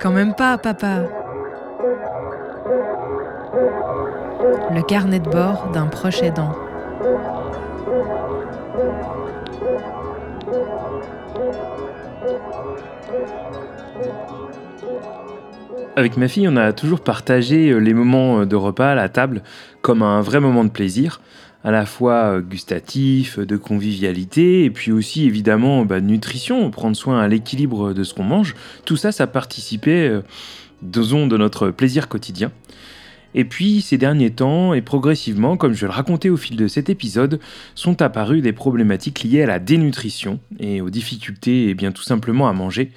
Quand même pas, papa. Le carnet de bord d'un proche aidant. Avec ma fille, on a toujours partagé euh, les moments de repas à la table comme un vrai moment de plaisir, à la fois euh, gustatif, de convivialité, et puis aussi évidemment bah, nutrition, prendre soin à l'équilibre de ce qu'on mange. Tout ça, ça participait, euh, disons, de notre plaisir quotidien. Et puis, ces derniers temps, et progressivement, comme je le raconter au fil de cet épisode, sont apparues des problématiques liées à la dénutrition et aux difficultés, et bien tout simplement à manger,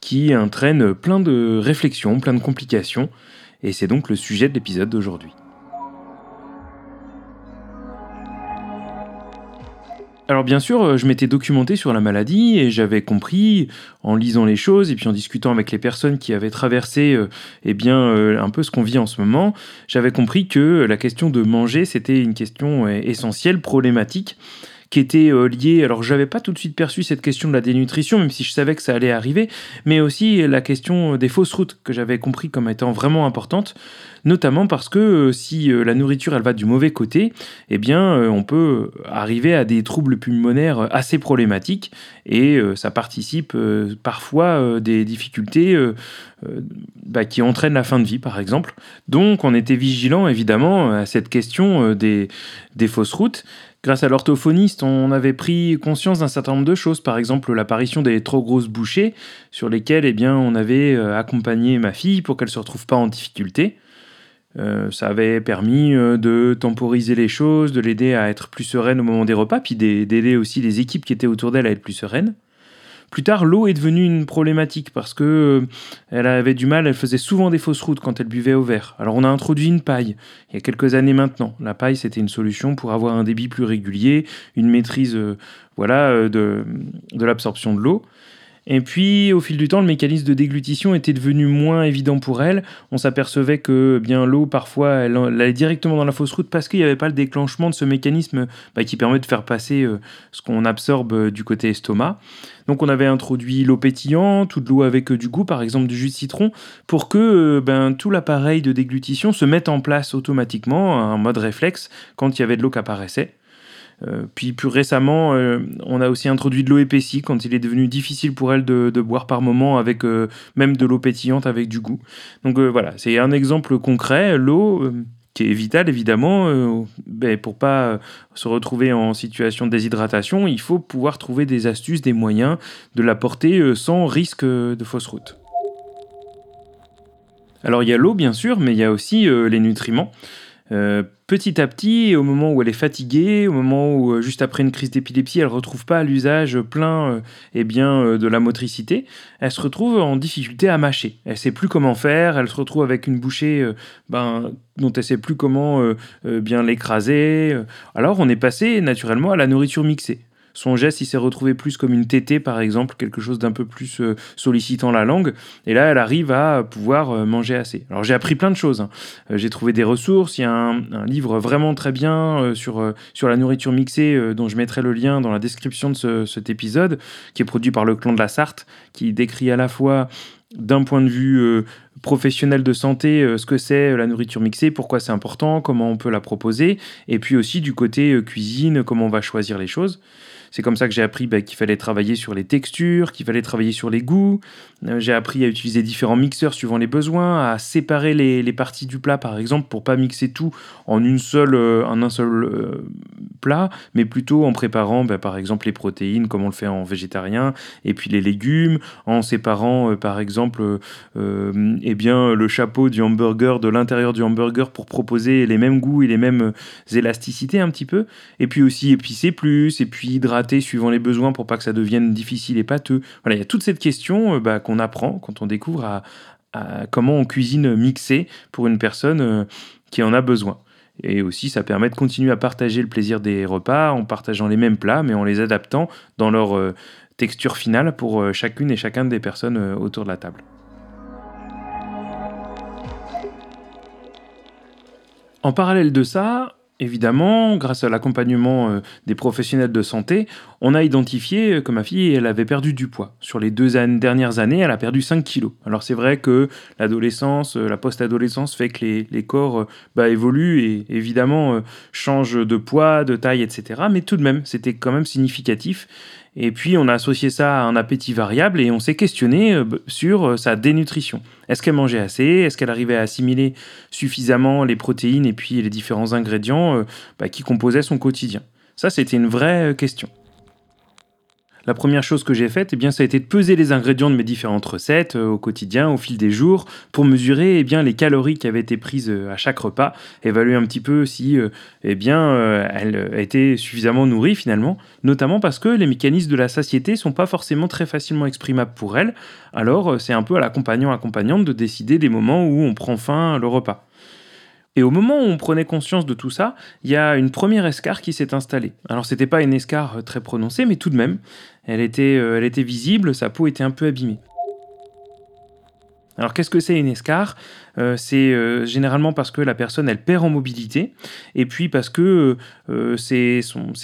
qui entraînent plein de réflexions, plein de complications, et c'est donc le sujet de l'épisode d'aujourd'hui. Alors bien sûr, euh, je m'étais documenté sur la maladie et j'avais compris en lisant les choses et puis en discutant avec les personnes qui avaient traversé euh, eh bien euh, un peu ce qu'on vit en ce moment, j'avais compris que la question de manger c'était une question essentielle, problématique qui était liée, alors j'avais pas tout de suite perçu cette question de la dénutrition, même si je savais que ça allait arriver, mais aussi la question des fausses routes, que j'avais compris comme étant vraiment importante, notamment parce que euh, si euh, la nourriture elle va du mauvais côté, eh bien euh, on peut arriver à des troubles pulmonaires assez problématiques et ça participe parfois des difficultés bah, qui entraînent la fin de vie par exemple. Donc on était vigilant évidemment à cette question des fausses routes. Grâce à l'orthophoniste, on avait pris conscience d'un certain nombre de choses, par exemple l'apparition des trop grosses bouchées sur lesquelles eh bien, on avait accompagné ma fille pour qu'elle ne se retrouve pas en difficulté. Euh, ça avait permis euh, de temporiser les choses, de l'aider à être plus sereine au moment des repas, puis d'aider aussi les équipes qui étaient autour d'elle à être plus sereines. Plus tard, l'eau est devenue une problématique parce que euh, elle avait du mal, elle faisait souvent des fausses routes quand elle buvait au verre. Alors on a introduit une paille il y a quelques années maintenant. La paille, c'était une solution pour avoir un débit plus régulier, une maîtrise voilà, de, de l'absorption de l'eau. Et puis, au fil du temps, le mécanisme de déglutition était devenu moins évident pour elle. On s'apercevait que eh bien l'eau, parfois, elle, allait directement dans la fausse route parce qu'il n'y avait pas le déclenchement de ce mécanisme bah, qui permet de faire passer euh, ce qu'on absorbe euh, du côté estomac. Donc on avait introduit l'eau pétillante ou de l'eau avec euh, du goût, par exemple du jus de citron, pour que ben, tout l'appareil de déglutition se mette en place automatiquement, en mode réflexe, quand il y avait de l'eau qui apparaissait. Euh, puis plus récemment, euh, on a aussi introduit de l'eau épaissie quand il est devenu difficile pour elle de, boire par moment avec euh, même de l'eau pétillante avec du goût. Donc voilà, c'est un exemple concret. L'eau qui est vitale évidemment, ben, pour pas se retrouver en situation de déshydratation, il faut pouvoir trouver des astuces, des moyens de la porter sans risque de fausse route. Alors il y a l'eau bien sûr, mais il y a aussi les nutriments. Euh, petit à petit, au moment où elle est fatiguée, au moment où euh, juste après une crise d'épilepsie, elle ne retrouve pas l'usage plein euh, eh bien, de la motricité, elle se retrouve en difficulté à mâcher. Elle sait plus comment faire, elle se retrouve avec une bouchée ben, dont elle sait plus comment bien l'écraser. Alors on est passé naturellement à la nourriture mixée. Son geste, il s'est retrouvé plus comme une tétée, par exemple, quelque chose d'un peu plus euh, sollicitant la langue. Et là, elle arrive à pouvoir euh, manger assez. Alors, j'ai appris plein de choses. Hein. Euh, j'ai trouvé des ressources. Il y a un, livre vraiment très bien sur, sur la nourriture mixée, dont je mettrai le lien dans la description de cet épisode, qui est produit par le clan de la Sarthe, qui décrit à la fois d'un point de vue professionnel de santé ce que c'est la nourriture mixée, pourquoi c'est important, comment on peut la proposer, et puis aussi du côté cuisine, comment on va choisir les choses. C'est comme ça que j'ai appris bah, qu'il fallait travailler sur les textures, qu'il fallait travailler sur les goûts. Euh, j'ai appris à utiliser différents mixeurs suivant les besoins, à séparer les, parties du plat, par exemple, pour pas mixer tout en euh, un seul euh, plat, mais plutôt en préparant, bah, par exemple, les protéines, comme on le fait en végétarien, et puis les légumes, en séparant, par exemple, eh bien, le chapeau du hamburger de l'intérieur du hamburger pour proposer les mêmes goûts et les mêmes élasticités un petit peu, et puis aussi épicer plus, et puis hydrater suivant les besoins pour pas que ça devienne difficile et pâteux. Voilà, il y a toute cette question euh, bah, qu'on apprend quand on découvre comment on cuisine mixé pour une personne euh, qui en a besoin. Et aussi, ça permet de continuer à partager le plaisir des repas en partageant les mêmes plats, mais en les adaptant dans leur euh, texture finale pour chacune et chacun des personnes autour de la table. En parallèle de ça, Évidemment, grâce à l'accompagnement euh, des professionnels de santé, on a identifié euh, que ma fille, elle avait perdu du poids. Sur les deux dernières années, elle a perdu 5 kilos. Alors c'est vrai que l'adolescence, euh, la post-adolescence fait que les, corps bah, évoluent et évidemment changent de poids, de taille, etc. Mais tout de même, c'était quand même significatif. Et puis on a associé ça à un appétit variable et on s'est questionné euh, sur euh, sa dénutrition. Est-ce qu'elle mangeait assez? Est-ce qu'elle arrivait à assimiler suffisamment les protéines et puis les différents ingrédients euh, bah, qui composaient son quotidien? Ça, c'était une vraie question la première chose que j'ai faite, eh ça a été de peser les ingrédients de mes différentes recettes euh, au quotidien, au fil des jours, pour mesurer eh les calories qui avaient été prises euh, à chaque repas, évaluer un petit peu si euh, eh bien, elle était suffisamment nourrie finalement, notamment parce que les mécanismes de la satiété sont pas forcément très facilement exprimables pour elle. Alors, c'est un peu à l'accompagnant-accompagnante de décider des moments où on prend fin le repas. Et au moment où on prenait conscience de tout ça, il y a une première escarre qui s'est installée. Alors c'était pas une escarre très prononcée, mais tout de même, elle était, euh, elle était visible, sa peau était un peu abîmée. Alors qu'est-ce que c'est une escarre euh, C'est euh, généralement parce que la personne elle perd en mobilité et puis parce que euh, ses,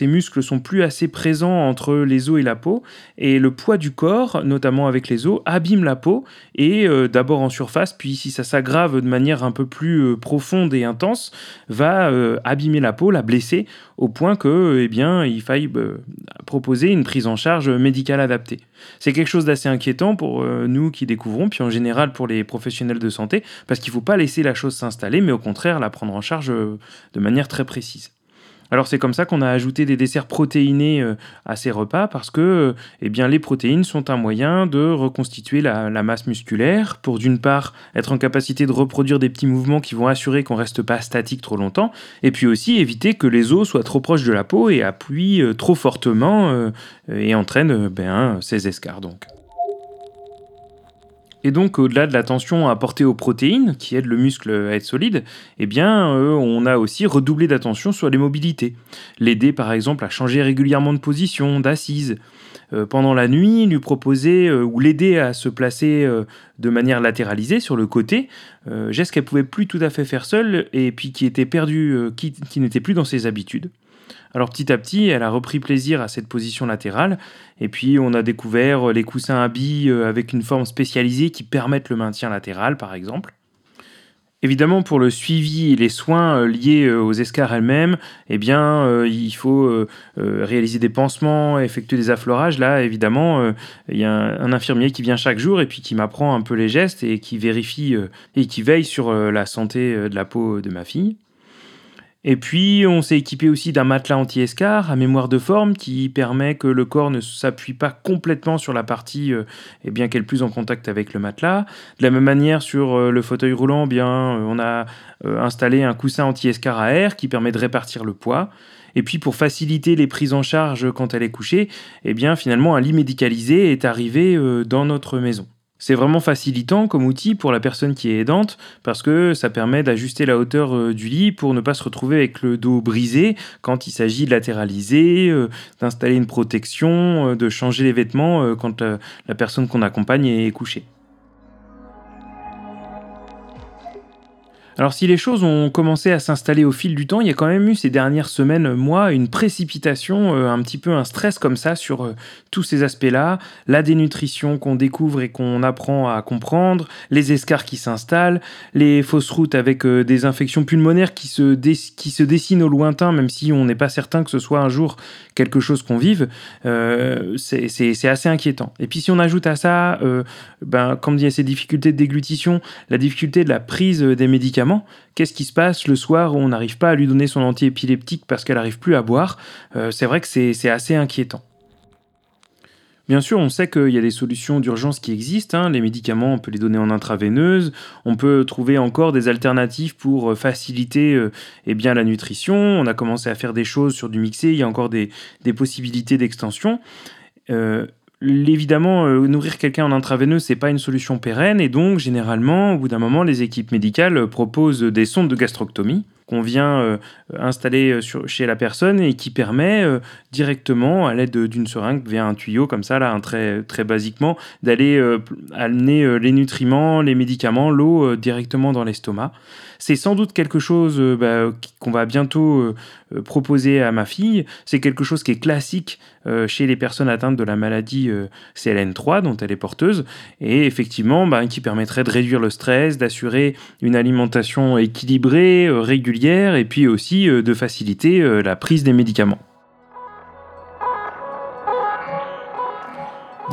muscles sont plus assez présents entre les os et la peau et le poids du corps, notamment avec les os, abîme la peau et d'abord en surface puis si ça s'aggrave de manière un peu plus profonde et intense, va abîmer la peau, la blesser au point que eh bien il faille proposer une prise en charge médicale adaptée. C'est quelque chose d'assez inquiétant pour nous qui découvrons puis en général pour les professionnels de santé, parce qu'il ne faut pas laisser la chose s'installer, mais au contraire la prendre en charge euh, de manière très précise. Alors c'est comme ça qu'on a ajouté des desserts protéinés euh, à ces repas parce que euh, eh bien, les protéines sont un moyen de reconstituer la, masse musculaire pour d'une part être en capacité de reproduire des petits mouvements qui vont assurer qu'on reste pas statique trop longtemps et puis aussi éviter que les os soient trop proches de la peau et appuient trop fortement et entraînent ben, ces escarres donc. Et donc, au-delà de l'attention apportée aux protéines, qui aident le muscle à être solide, eh bien, euh, on a aussi redoublé d'attention sur les mobilités. L'aider, par exemple, à changer régulièrement de position, d'assise. Euh, pendant la nuit, lui proposer euh, ou l'aider à se placer de manière latéralisée sur le côté, geste qu'elle pouvait plus tout à fait faire seule et puis qui était perdu, qui n'était plus dans ses habitudes. Alors petit à petit, elle a repris plaisir à cette position latérale, et puis on a découvert les coussins à billes euh, avec une forme spécialisée qui permettent le maintien latéral, par exemple. Évidemment, pour le suivi et les soins euh, liés euh, aux escarres elles-mêmes, eh bien, il faut réaliser des pansements, effectuer des affleurages. Là, évidemment, il y a un, infirmier qui vient chaque jour et puis qui m'apprend un peu les gestes et qui vérifie et qui veille sur la santé de la peau de ma fille. Et puis, on s'est équipé aussi d'un matelas anti-escar à mémoire de forme qui permet que le corps ne s'appuie pas complètement sur la partie euh, eh bien qu'elle est plus en contact avec le matelas. De la même manière, sur euh, le fauteuil roulant, eh bien, euh, on a installé un coussin anti-escar à air qui permet de répartir le poids. Et puis pour faciliter les prises en charge quand elle est couchée, eh bien finalement un lit médicalisé est arrivé dans notre maison. C'est vraiment facilitant comme outil pour la personne qui est aidante parce que ça permet d'ajuster la hauteur euh, du lit pour ne pas se retrouver avec le dos brisé quand il s'agit de latéraliser, euh, d'installer une protection, euh, de changer les vêtements quand la personne qu'on accompagne est couchée. Alors si les choses ont commencé à s'installer au fil du temps, il y a quand même eu ces dernières semaines, mois, une précipitation, euh, un petit peu un stress comme ça sur euh, tous ces aspects-là, la dénutrition qu'on découvre et qu'on apprend à comprendre, les escarres qui s'installent, les fausses routes avec euh, des infections pulmonaires qui se, qui se dessinent au lointain, même si on n'est pas certain que ce soit un jour quelque chose qu'on vive, c'est assez inquiétant. Et puis si on ajoute à ça, ben, comme il y a ces difficultés de déglutition, la difficulté de la prise des médicaments, Qu'est-ce qui se passe le soir où on n'arrive pas à lui donner son antiépileptique parce qu'elle n'arrive plus à boire euh, C'est vrai que c'est assez inquiétant. Bien sûr, on sait qu'il y a des solutions d'urgence qui existent. Hein. Les médicaments, on peut les donner en intraveineuse. On peut trouver encore des alternatives pour euh, faciliter euh, eh bien, la nutrition. On a commencé à faire des choses sur du mixé. Il y a encore des, possibilités d'extension évidemment, euh, nourrir quelqu'un en intraveineux, c'est pas une solution pérenne, et donc généralement, au bout d'un moment, les équipes médicales proposent des sondes de gastroctomie. Qu'on vient installer chez la personne et qui permet directement, à l'aide d'une seringue, via un tuyau comme ça, là, un très, très basiquement, d'aller amener les nutriments, les médicaments, l'eau directement dans l'estomac. C'est sans doute quelque chose bah, qu'on va bientôt proposer à ma fille. C'est quelque chose qui est classique chez les personnes atteintes de la maladie CLN3 dont elle est porteuse et effectivement bah, qui permettrait de réduire le stress, d'assurer une alimentation équilibrée, euh, et puis aussi euh, de faciliter euh, la prise des médicaments.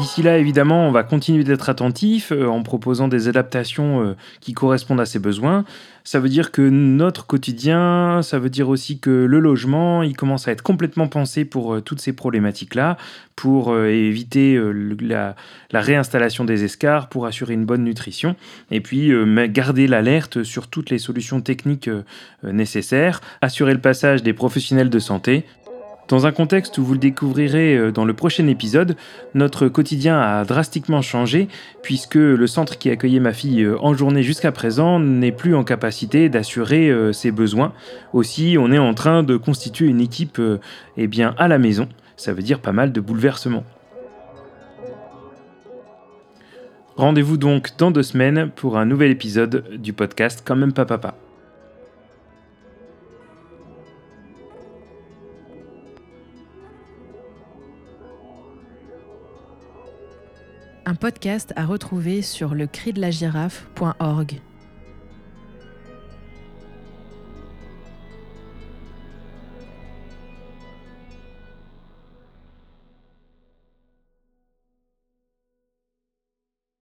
D'ici là, évidemment, on va continuer d'être attentif euh, en proposant des adaptations euh, qui correspondent à ses besoins. Ça veut dire que notre quotidien, ça veut dire aussi que le logement, il commence à être complètement pensé pour euh, toutes ces problématiques-là, pour éviter la, la, réinstallation des escars, pour assurer une bonne nutrition, et puis garder l'alerte sur toutes les solutions techniques nécessaires, assurer le passage des professionnels de santé, dans un contexte où vous le découvrirez euh, dans le prochain épisode, notre quotidien a drastiquement changé puisque le centre qui accueillait ma fille euh, en journée jusqu'à présent n'est plus en capacité d'assurer euh, ses besoins. Aussi, on est en train de constituer une équipe eh à la maison. Ça veut dire pas mal de bouleversements. Rendez-vous donc dans deux semaines pour un nouvel épisode du podcast Quand même pas papa. Un podcast à retrouver sur le.